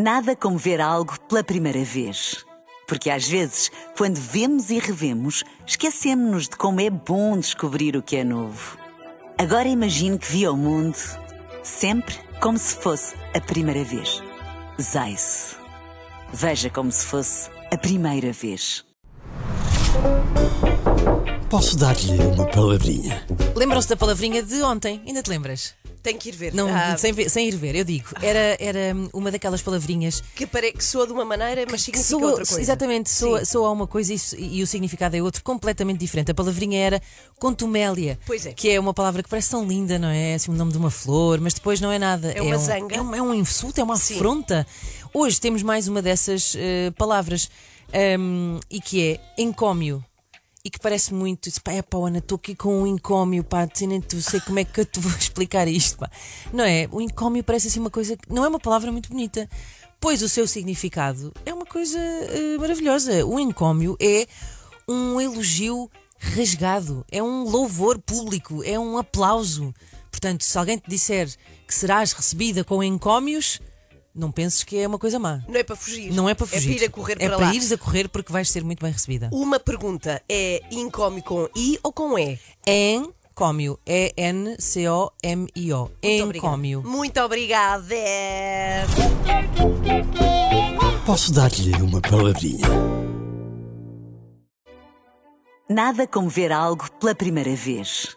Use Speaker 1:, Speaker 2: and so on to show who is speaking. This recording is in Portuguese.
Speaker 1: Nada como ver algo pela primeira vez. Porque às vezes, quando vemos e revemos, esquecemos-nos de como é bom descobrir o que é novo. Agora imagine que viu o mundo sempre como se fosse a primeira vez. Zais. Veja como se fosse a primeira vez.
Speaker 2: Posso dar-lhe uma palavrinha?
Speaker 3: Lembram-se da palavrinha de ontem? Ainda te lembras?
Speaker 4: Tenho que ir ver.
Speaker 3: Não,
Speaker 4: Ah,
Speaker 3: sem, ver- sem ir ver, eu digo. Era, era uma daquelas palavrinhas
Speaker 4: que, pare... que soa de uma maneira, mas
Speaker 3: que
Speaker 4: significa
Speaker 3: soa,
Speaker 4: outra coisa.
Speaker 3: exatamente, soa, soa uma coisa e, e o significado é outro, completamente diferente. A palavrinha era contumélia,
Speaker 4: Pois é.
Speaker 3: que é uma palavra que parece tão linda, não é? É assim o nome de uma flor, mas depois não é nada.
Speaker 4: É uma
Speaker 3: um,
Speaker 4: zanga.
Speaker 3: É um, é um insulto, é uma
Speaker 4: Sim.
Speaker 3: afronta. Hoje temos mais uma dessas eh, palavras ahm, e que é encómio. E que parece muito, pá, é pá, Ana, estou aqui com um encómio, pá, nem tu sei como é que eu te vou explicar isto, pá. Não é? O encómio parece assim uma coisa, que não é uma palavra muito bonita, pois o seu significado é uma coisa eh, maravilhosa. O encómio é um elogio rasgado, é um louvor público, é um aplauso. Portanto, se alguém te disser que serás recebida com encómios, não penses que é uma coisa má.
Speaker 4: Não é para fugir.
Speaker 3: Não é para fugir.
Speaker 4: É para ir a correr
Speaker 3: É
Speaker 4: para
Speaker 3: para
Speaker 4: lá.
Speaker 3: ires a correr porque vais ser muito bem recebida.
Speaker 4: Uma pergunta: é incómio com I ou com E?
Speaker 3: Encómio. E-N-C-O-M-I-O. Encómio.
Speaker 4: Muito obrigada.
Speaker 2: Posso dar-lhe uma palavrinha?
Speaker 1: Nada como ver algo pela primeira vez.